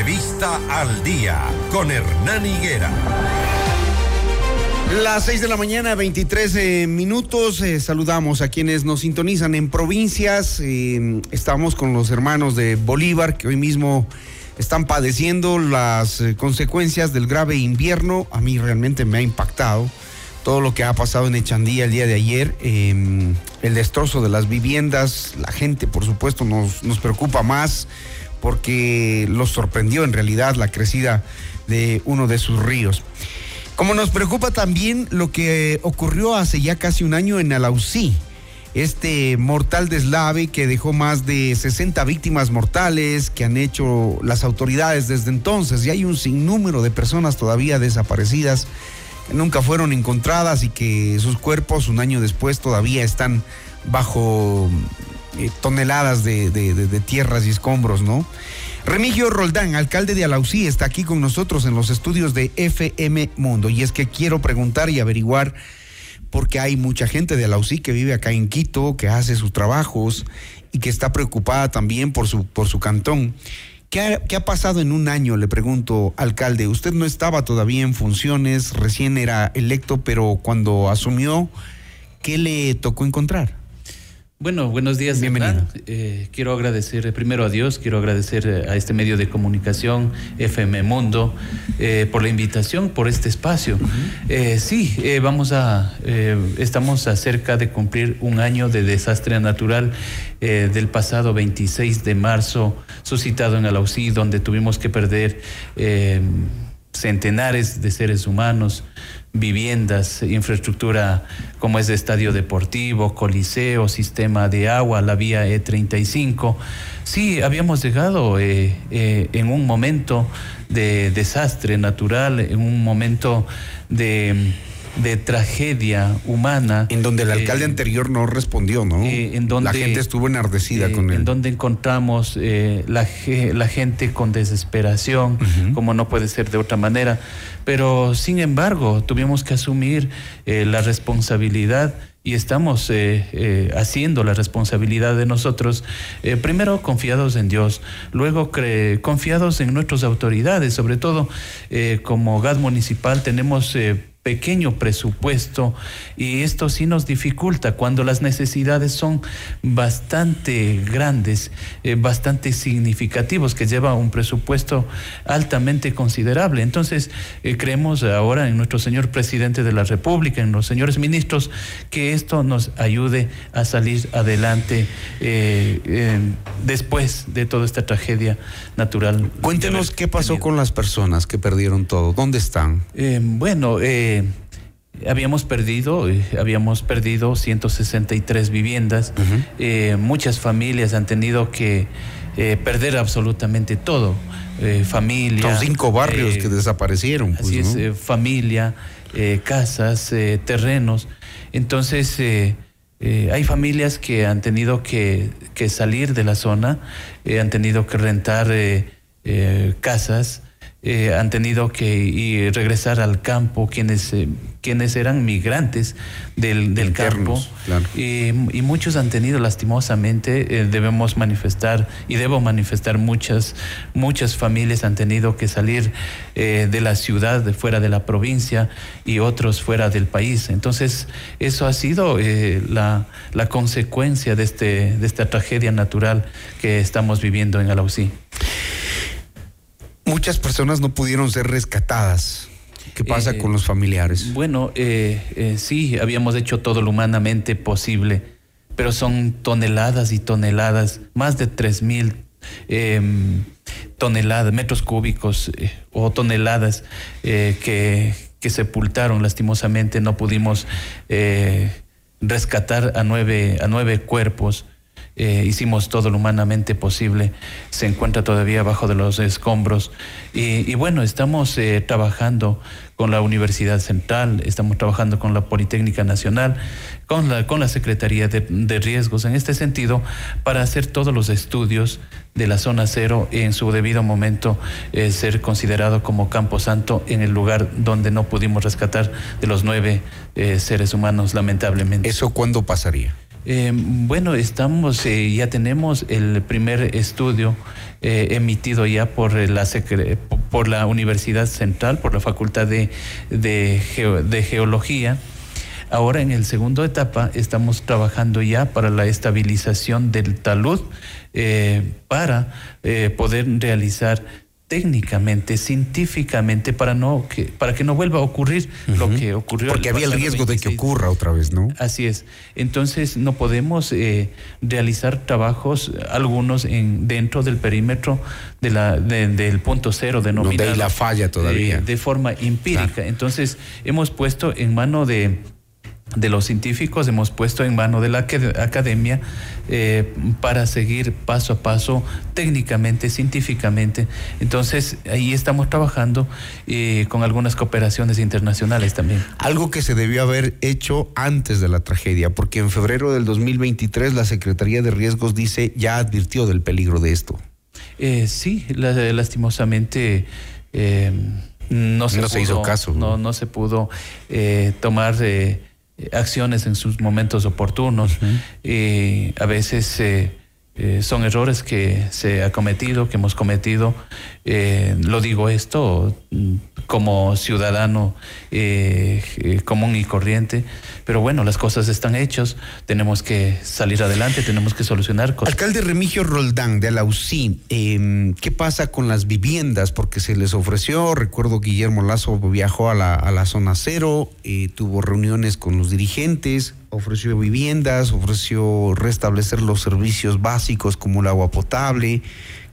Entrevista al día con Hernán Higuera. Las 6 de la mañana, 23 eh, minutos. Eh, saludamos a quienes nos sintonizan en provincias. Eh, estamos con los hermanos de Bolívar que hoy mismo están padeciendo las consecuencias del grave invierno. A mí realmente me ha impactado todo lo que ha pasado en Echandía el día de ayer, el destrozo de las viviendas, la gente por supuesto nos, nos preocupa más porque los sorprendió en realidad la crecida de uno de sus ríos. Como nos preocupa también lo que ocurrió hace ya casi un año en Alausí, este mortal deslave que dejó más de 60 víctimas mortales que han hecho las autoridades desde entonces y hay un sinnúmero de personas todavía desaparecidas que nunca fueron encontradas y que sus cuerpos un año después todavía están bajo eh, toneladas de, de tierras y escombros, ¿no? Remigio Roldán, alcalde de Alausí, está aquí con nosotros en los estudios de FM Mundo. Y es que quiero preguntar y averiguar, porque hay mucha gente de Alausí que vive acá en Quito, que hace sus trabajos y que está preocupada también por su, por su cantón. ¿Qué ha, ¿Qué ha, pasado en un año? Le pregunto, alcalde. Usted no estaba todavía en funciones, recién era electo, pero cuando asumió, ¿qué le tocó encontrar? Bueno, buenos días. Bienvenido. Eh, quiero agradecer eh, primero a Dios, quiero agradecer eh, a este medio de comunicación, FM Mundo, por la invitación, por este espacio. sí, vamos a, estamos acerca de cumplir un año de desastre natural del pasado 26 de marzo, suscitado en Alausí, donde tuvimos que perder centenares de seres humanos, viviendas, infraestructura como es de estadio deportivo, coliseo, sistema de agua, la vía E35. Sí, habíamos llegado eh, eh, en un momento de desastre natural, en un momento de de tragedia humana. En donde el alcalde eh, anterior no respondió, ¿no? en donde, la gente estuvo enardecida con él. En donde encontramos la, la, gente con desesperación, como no puede ser de otra manera. Pero sin embargo, tuvimos que asumir eh, la responsabilidad y estamos eh, eh, haciendo la responsabilidad de nosotros, primero confiados en Dios, luego confiados en nuestras autoridades, sobre todo como GAD municipal tenemos pequeño presupuesto y esto sí nos dificulta cuando las necesidades son bastante grandes, eh, bastante significativos, que lleva un presupuesto altamente considerable. Entonces, eh, creemos ahora en nuestro señor presidente de la República, en los señores ministros, que esto nos ayude a salir adelante eh, después de toda esta tragedia natural. Cuéntenos qué pasó con las personas que perdieron todo, ¿dónde están? bueno, eh, habíamos perdido, eh, habíamos perdido 163 viviendas. Eh, muchas familias han tenido que eh, perder absolutamente todo. familia. Son cinco barrios que desaparecieron. Pues, así es, familia, casas, terrenos. Entonces, hay familias que han tenido que, que salir de la zona, han tenido que rentar casas. Eh, han tenido que regresar al campo quienes, eh, quienes eran migrantes del, del campo. y, muchos han tenido lastimosamente eh, debemos manifestar y debo manifestar muchas muchas familias han tenido que salir de la ciudad de fuera de la provincia y otros fuera del país. Entonces eso ha sido la, la consecuencia de este de esta tragedia natural que estamos viviendo en Alausí muchas personas no pudieron ser rescatadas. ¿Qué pasa con los familiares? Bueno, eh, eh, sí, habíamos hecho todo lo humanamente posible, pero son toneladas y toneladas, más de tres mil em, toneladas, metros cúbicos eh, o toneladas que, que, sepultaron lastimosamente. No pudimos rescatar a nueve, a nueve cuerpos. Eh, hicimos todo lo humanamente posible, se encuentra todavía bajo de los escombros. Y, bueno, estamos eh, trabajando con la Universidad Central, estamos trabajando con la Politécnica Nacional, con la, con la Secretaría de, Riesgos en este sentido, para hacer todos los estudios de la zona cero y en su debido momento eh, ser considerado como Campo Santo en el lugar donde no pudimos rescatar de los nueve seres humanos, lamentablemente. ¿Eso cuándo pasaría? Eh, bueno, estamos, eh, ya tenemos el primer estudio eh, emitido ya por la, por la Universidad Central, por la Facultad de, Geología. Ahora en el segundo etapa estamos trabajando ya para la estabilización del talud para poder realizar técnicamente, científicamente, para no que, para que no vuelva a ocurrir lo que ocurrió. Porque había el riesgo de que ocurra otra vez, ¿no? Así es. Entonces no podemos eh, realizar trabajos, algunos en dentro del perímetro de la del punto cero denominado. Donde hay la falla todavía. Eh, de forma empírica. Entonces hemos puesto en mano de de los científicos, hemos puesto en mano de la academia eh, para seguir paso a paso, técnicamente, científicamente. Entonces, ahí estamos trabajando eh, con algunas cooperaciones internacionales también. Algo que se debió haber hecho antes de la tragedia, porque en febrero del 2023 la Secretaría de Riesgos dice ya advirtió del peligro de esto. Eh, sí, lastimosamente. no se, se hizo caso. No, no se pudo tomar acciones en sus momentos oportunos. y a veces eh, eh, son errores que se ha cometido, que hemos cometido. Eh, lo digo esto mm, como ciudadano común y corriente, pero bueno, las cosas están hechas, tenemos que salir adelante, tenemos que solucionar cosas. Alcalde Remigio Roldán de la UCI, em, ¿qué pasa con las viviendas? Porque se les ofreció, recuerdo Guillermo Lazo viajó a la, a la zona cero, tuvo reuniones con los dirigentes, ofreció viviendas, ofreció restablecer los servicios básicos como el agua potable.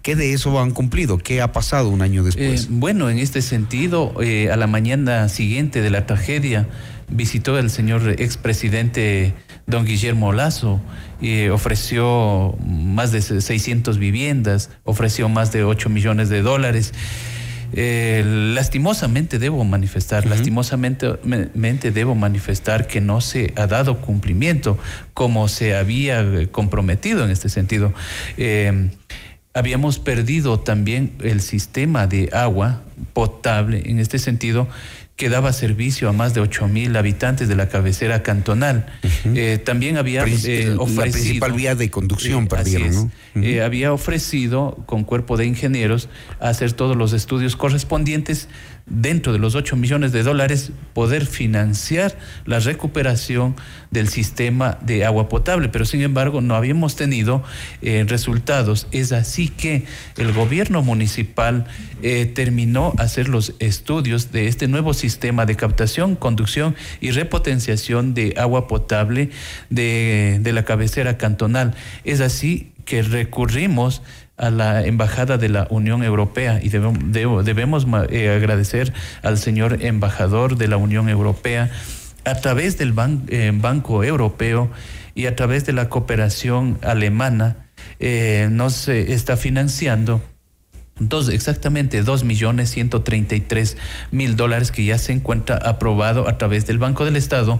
¿Qué de eso han cumplido? ¿Qué ha pasado un año después? Eh, bueno, en este sentido, eh, a la mañana siguiente de la tragedia, visitó el señor expresidente don Guillermo Lazo ofreció más de 600 viviendas, ofreció más de 8 millones de dólares. Eh, lastimosamente debo manifestar, lastimosamente debo manifestar que no se ha dado cumplimiento como se había comprometido en este sentido. Eh, habíamos perdido también el sistema de agua potable en este sentido que daba servicio a más de 8 mil habitantes de la cabecera cantonal. Eh, también había eh, ofrecido... La principal vía de conducción, eh, perdieron, ¿no? había ofrecido con cuerpo de ingenieros hacer todos los estudios correspondientes dentro de los 8 millones de dólares poder financiar la recuperación del sistema de agua potable, pero sin embargo no habíamos tenido eh, resultados. Es así que el gobierno municipal eh, terminó hacer los estudios de este nuevo sistema de captación, conducción y repotenciación de agua potable de, de la cabecera cantonal. Es así que recurrimos a la Embajada de la Unión Europea y debemos, debemos eh, agradecer al señor embajador de la Unión Europea a través del eh, Banco Europeo y a través de la cooperación alemana eh, nos está financiando Dos, exactamente dos millones ciento treinta y tres mil dólares que ya se encuentra aprobado a través del Banco del Estado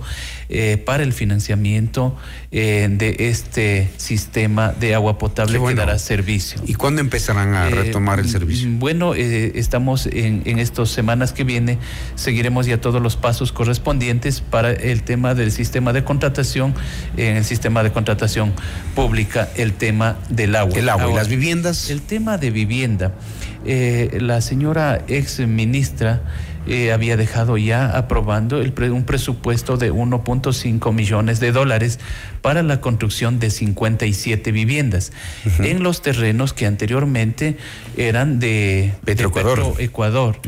eh, para el financiamiento eh, de este sistema de agua potable que dará servicio. ¿Y cuándo empezarán a eh, retomar el servicio? Bueno, estamos en, en estas semanas que viene, seguiremos ya todos los pasos correspondientes para el tema del sistema de contratación, en el sistema de contratación pública, el tema del agua. El agua y las viviendas. El tema de vivienda. Eh, la señora ex ministra eh, había dejado ya aprobando el un presupuesto de 1.5 millones de dólares para la construcción de 57 viviendas en los terrenos que anteriormente eran de Petroecuador. Ecuador.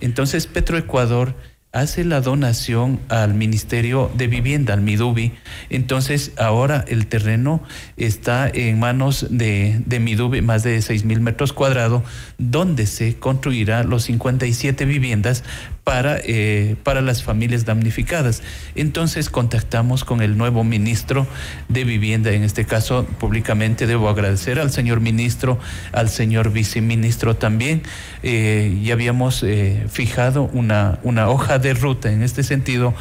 Entonces Petroecuador hace la donación al Ministerio de Vivienda, al Midubi. Entonces, ahora el terreno está en manos de, de Midubi, más de 6 mil metros cuadrados, donde se construirá los 57 viviendas para, eh, para las familias damnificadas. Entonces contactamos con el nuevo ministro de Vivienda, en este caso públicamente debo agradecer al señor ministro, al señor viceministro también. Eh, ya habíamos eh, fijado una, una hoja de ruta en este sentido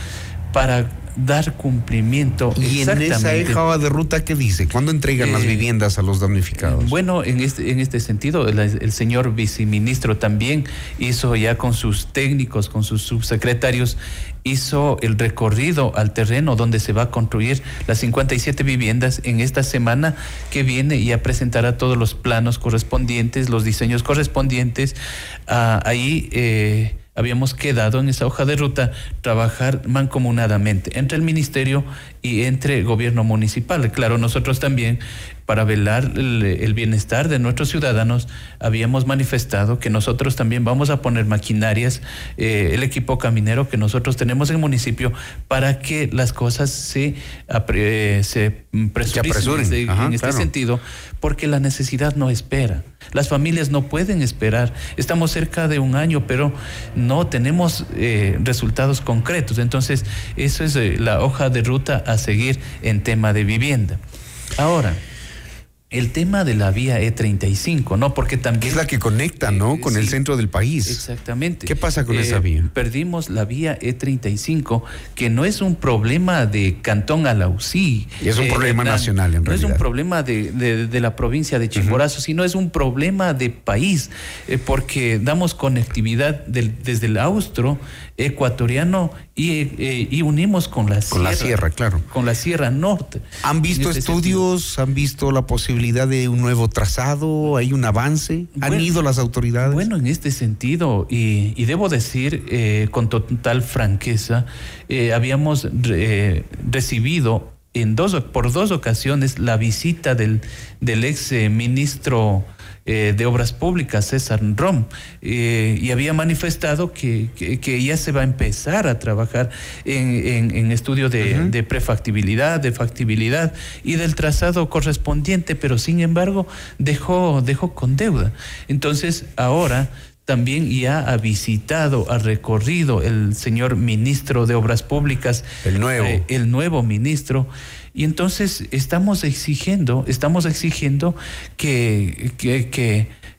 para dar cumplimiento. ¿Y en esa hoja de ruta qué dice? ¿Cuándo entregan las eh, viviendas a los damnificados? Bueno, en este, en este sentido, el, señor viceministro también hizo ya con sus técnicos, con sus subsecretarios, hizo el recorrido al terreno donde se va a construir las 57 viviendas en esta semana que viene y a presentará todos los planos correspondientes, los diseños correspondientes. Ah, ahí eh, habíamos quedado en esa hoja de ruta trabajar mancomunadamente entre el ministerio y entre el gobierno municipal. Claro, nosotros también para velar el, bienestar de nuestros ciudadanos, habíamos manifestado que nosotros también vamos a poner maquinarias, eh, el equipo caminero que nosotros tenemos en el municipio, para que las cosas se, eh, se presuren en este sentido, porque la necesidad no espera. Las familias no pueden esperar. Estamos cerca de un año, pero no tenemos eh, resultados concretos. Entonces, eso es la hoja de ruta a seguir en tema de vivienda. Ahora, el tema de la vía E35, ¿no? Porque también... Es la que conecta, ¿no? Eh, con el centro del país. Exactamente. ¿Qué pasa con esa eh, vía? Perdimos la vía E35, que no es un problema de Cantón Alausí. Es un eh, problema nacional, en realidad. No es un problema de, de, la provincia de Chimborazo, sino es un problema de país, porque damos conectividad desde el austro ecuatoriano y, y, unimos con la con la sierra, claro. Con la Sierra Norte. ¿Han visto este estudios? ¿Han visto la posibilidad? de un nuevo trazado? ¿Hay un avance? ¿Han ido las autoridades? Bueno, en este sentido, y, debo decir eh, con total franqueza, eh, habíamos eh, recibido en dos, por dos ocasiones la visita del, del ex ministro eh, de Obras Públicas, César Rom, eh, y había manifestado que, que, ya se va a empezar a trabajar en, en, estudio de, de, prefactibilidad, de factibilidad y del trazado correspondiente, pero sin embargo dejó, dejó con deuda. Entonces, ahora también ya ha visitado, ha recorrido el señor ministro de Obras Públicas, el nuevo, eh, el nuevo ministro, y entonces estamos exigiendo, estamos exigiendo que, que,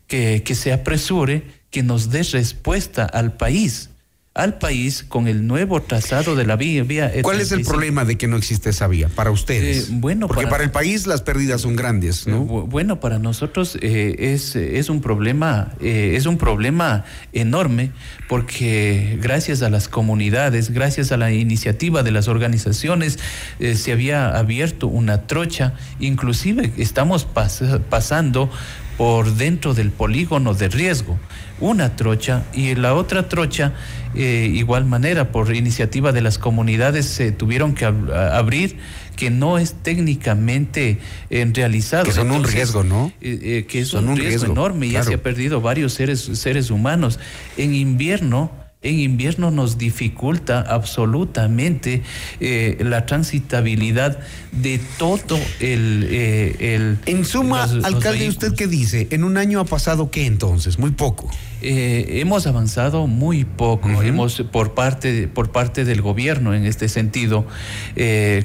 que, que, se apresure, que nos dé respuesta al país al país con el nuevo trazado de la vía. vía ¿Cuál es el problema de que no existe esa vía para ustedes? Eh, bueno, porque para, el país las pérdidas son grandes, ¿no? bueno, para nosotros eh, es, es un problema es un problema enorme porque gracias a las comunidades, gracias a la iniciativa de las organizaciones, eh, se había abierto una trocha, inclusive estamos pasando por dentro del polígono de riesgo, una trocha y la otra trocha, eh, igual manera, por iniciativa de las comunidades, se tuvieron que abrir que no es técnicamente eh, realizado. Que son un riesgo, ¿no? Eh, que es un, riesgo, enorme y ya se ha perdido varios seres, seres humanos. En invierno, en invierno nos dificulta absolutamente eh, la transitabilidad de todo el... Eh, en suma, alcalde, ¿usted qué dice? ¿En un año ha pasado qué entonces? Muy poco. Eh, hemos avanzado muy poco, hemos por parte por parte del gobierno en este sentido,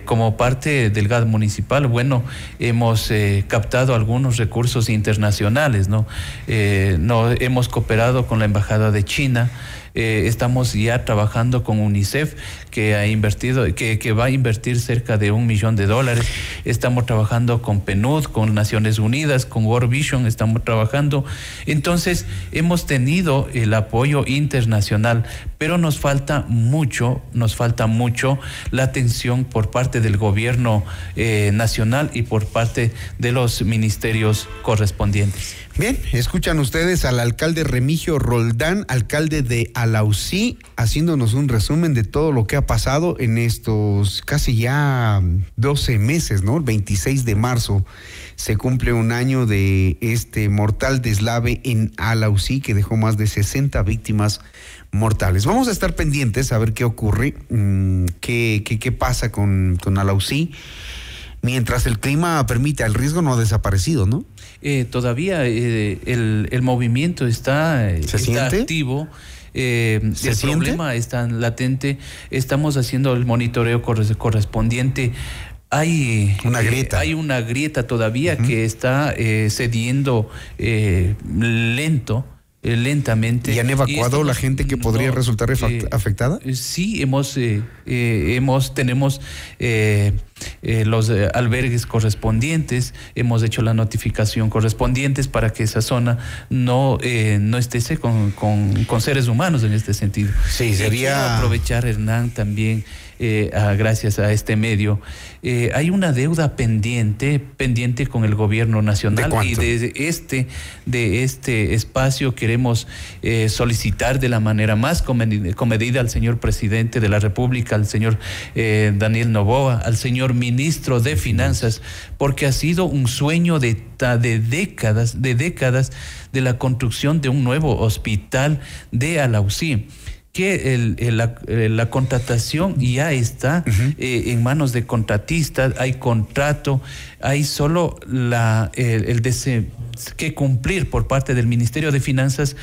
como parte del GAD municipal, bueno, hemos captado algunos recursos internacionales, ¿no? no hemos cooperado con la embajada de China. Eh, estamos ya trabajando con UNICEF que ha invertido, que, va a invertir cerca de un millón de dólares. Estamos trabajando con PNUD, con Naciones Unidas, con World Vision, estamos trabajando. Entonces, hemos tenido el apoyo internacional, pero nos falta mucho, nos falta mucho la atención por parte del gobierno eh, nacional y por parte de los ministerios correspondientes. Bien, escuchan ustedes al alcalde Remigio Roldán, alcalde de Alausí, haciéndonos un resumen de todo lo que ha pasado en estos casi ya 12 meses, ¿no? El 26 de marzo se cumple un año de este mortal deslave en Alausí que dejó más de 60 víctimas mortales. Vamos a estar pendientes a ver qué ocurre, mm, qué, qué, qué pasa con, con Alausí mientras el clima permite, el riesgo no ha desaparecido, ¿no? Eh, todavía eh, el, movimiento está, activo. Eh, el problema está latente. Estamos haciendo el monitoreo correspondiente hay una grieta. hay una grieta todavía que está cediendo lento eh, lentamente. ¿Y han evacuado la gente que podría resultar eh, afectada? Sí, hemos, hemos tenemos los albergues correspondientes, hemos hecho la notificación correspondientes para que esa zona no, no esté con, con, seres humanos en este sentido. Sí, sería... aprovechar, Hernán, también eh, gracias a este medio, eh, hay una deuda pendiente, pendiente con el gobierno nacional y de este, de este espacio queremos eh, solicitar de la manera más comedida al señor presidente de la República, al señor Daniel Novoa, al señor ministro de Finanzas, porque ha sido un sueño de, de décadas, de décadas de la construcción de un nuevo hospital de Alausí que el, la, contratación ya está eh, en manos de contratistas, hay contrato, hay solo la, el, el que cumplir por parte del Ministerio de Finanzas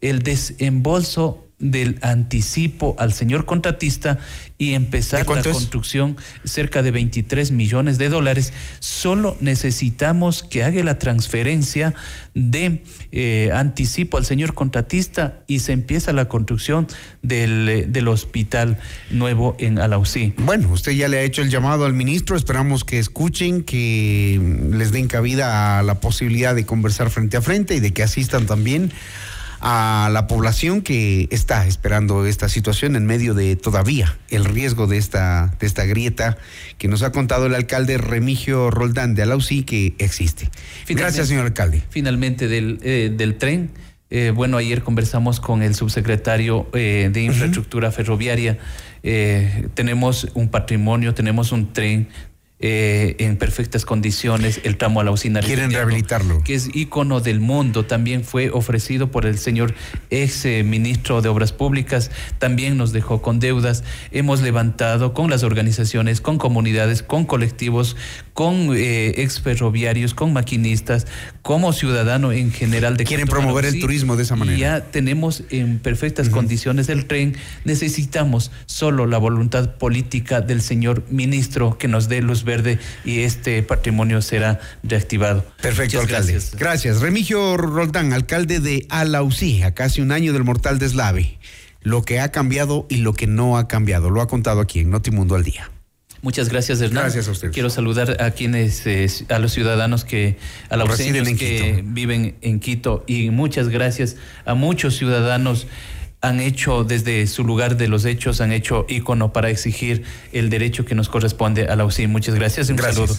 el desembolso del anticipo al señor contratista y empezar la construcción cerca de 23 millones de dólares. Solo necesitamos que haga la transferencia de eh, anticipo al señor contratista y se empieza la construcción del, eh, del hospital nuevo en Alausí. Bueno, usted ya le ha hecho el llamado al ministro, esperamos que escuchen, que les den cabida a la posibilidad de conversar frente a frente y de que asistan también a la población que está esperando esta situación en medio de todavía el riesgo de esta, de esta grieta que nos ha contado el alcalde Remigio Roldán de Alausí que existe. Gracias, señor alcalde. Finalmente, del, eh, del tren. Eh, bueno, ayer conversamos con el subsecretario eh, de Infraestructura Ferroviaria. tenemos un patrimonio, tenemos un tren eh, en perfectas condiciones el tramo a la usina. Quieren rehabilitarlo. Que es ícono del mundo. También fue ofrecido por el señor ex eh, ministro de Obras Públicas. También nos dejó con deudas. Hemos levantado con las organizaciones, con comunidades, con colectivos, con eh, ex ferroviarios, con maquinistas, como ciudadano en general. De Quieren promover el turismo de esa manera. Ya tenemos en perfectas condiciones el tren. Necesitamos solo la voluntad política del señor ministro que nos dé los verde y este patrimonio será reactivado. Perfecto, alcalde. Gracias. gracias. Remigio Roldán, alcalde de Alausí, a casi un año del mortal deslave. Lo que ha cambiado y lo que no ha cambiado. Lo ha contado aquí en Notimundo al Día. Muchas gracias, Hernán. Gracias a usted. Quiero saludar a quienes, eh, a los ciudadanos que, a los que viven en Quito y muchas gracias a muchos ciudadanos han hecho desde su lugar de los hechos, han hecho ícono para exigir el derecho que nos corresponde a la UCI. Muchas gracias y un saludo.